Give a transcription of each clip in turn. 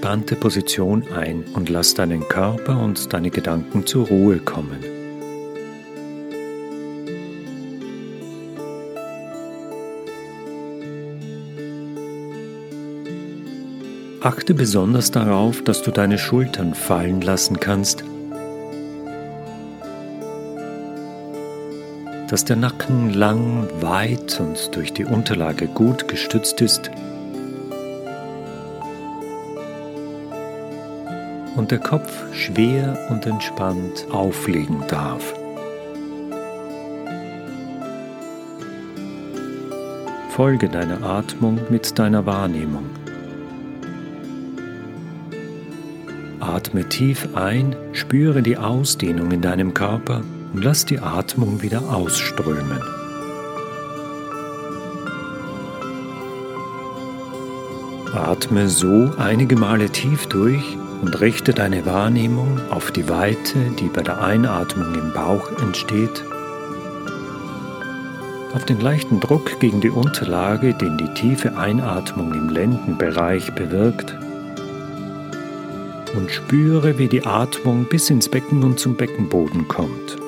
entspannte Position ein und lass deinen Körper und deine Gedanken zur Ruhe kommen. Achte besonders darauf, dass du deine Schultern fallen lassen kannst, dass der Nacken lang, weit und durch die Unterlage gut gestützt ist und der Kopf schwer und entspannt auflegen darf. Folge deiner Atmung mit deiner Wahrnehmung. Atme tief ein, spüre die Ausdehnung in deinem Körper und lass die Atmung wieder ausströmen. Atme so einige Male tief durch und richte deine Wahrnehmung auf die Weite, die bei der Einatmung im Bauch entsteht, auf den leichten Druck gegen die Unterlage, den die tiefe Einatmung im Lendenbereich bewirkt und spüre, wie die Atmung bis ins Becken und zum Beckenboden kommt.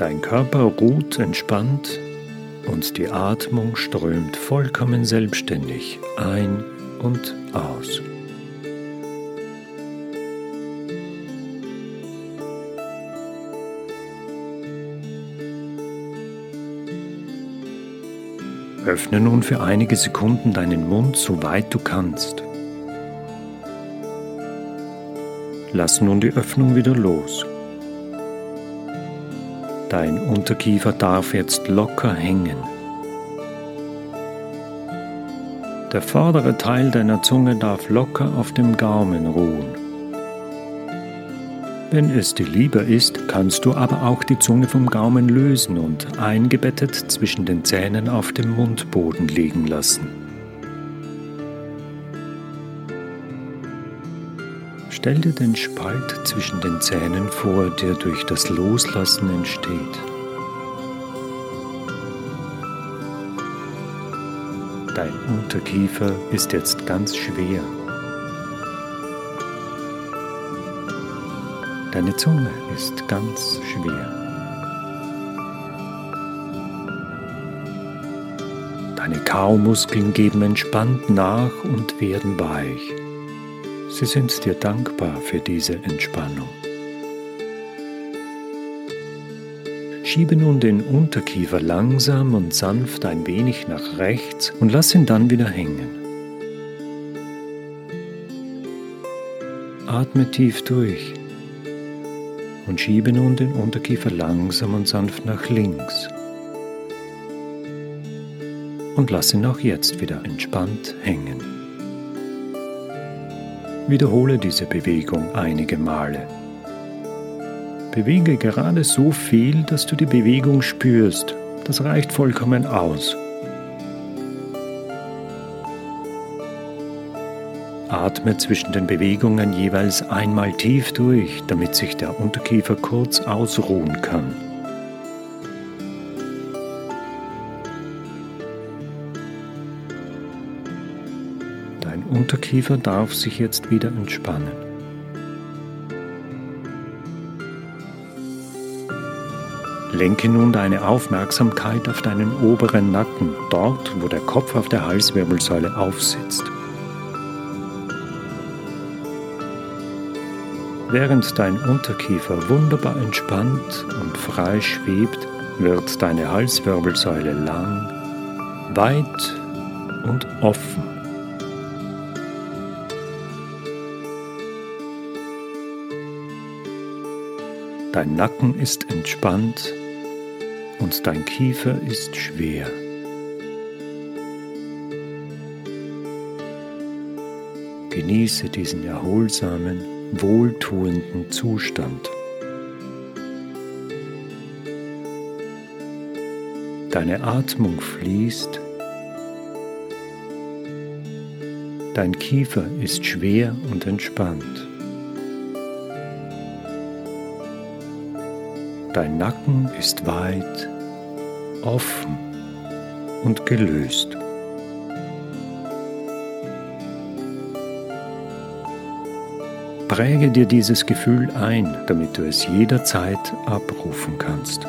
Dein Körper ruht entspannt und die Atmung strömt vollkommen selbstständig ein und aus. Öffne nun für einige Sekunden deinen Mund so weit du kannst. Lass nun die Öffnung wieder los. Dein Unterkiefer darf jetzt locker hängen. Der vordere Teil deiner Zunge darf locker auf dem Gaumen ruhen. Wenn es dir lieber ist, kannst du aber auch die Zunge vom Gaumen lösen und eingebettet zwischen den Zähnen auf dem Mundboden liegen lassen. Stell dir den Spalt zwischen den Zähnen vor, der durch das Loslassen entsteht. Dein Unterkiefer ist jetzt ganz schwer. Deine Zunge ist ganz schwer. Deine Kaumuskeln geben entspannt nach und werden weich. Sie sind dir dankbar für diese Entspannung. Schiebe nun den Unterkiefer langsam und sanft ein wenig nach rechts und lass ihn dann wieder hängen. Atme tief durch und schiebe nun den Unterkiefer langsam und sanft nach links. Und lass ihn auch jetzt wieder entspannt hängen. Wiederhole diese Bewegung einige Male. Bewege gerade so viel, dass du die Bewegung spürst. Das reicht vollkommen aus. Atme zwischen den Bewegungen jeweils einmal tief durch, damit sich der Unterkiefer kurz ausruhen kann. Dein Unterkiefer darf sich jetzt wieder entspannen. Lenke nun deine Aufmerksamkeit auf deinen oberen Nacken, dort wo der Kopf auf der Halswirbelsäule aufsitzt. Während dein Unterkiefer wunderbar entspannt und frei schwebt, wird deine Halswirbelsäule lang, weit und offen. Dein Nacken ist entspannt und dein Kiefer ist schwer. Genieße diesen erholsamen, wohltuenden Zustand. Deine Atmung fließt, dein Kiefer ist schwer und entspannt. Dein Nacken ist weit, offen und gelöst. Präge dir dieses Gefühl ein, damit du es jederzeit abrufen kannst.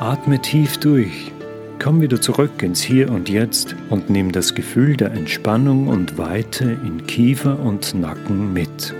Atme tief durch, komm wieder zurück ins Hier und Jetzt und nimm das Gefühl der Entspannung und Weite in Kiefer und Nacken mit.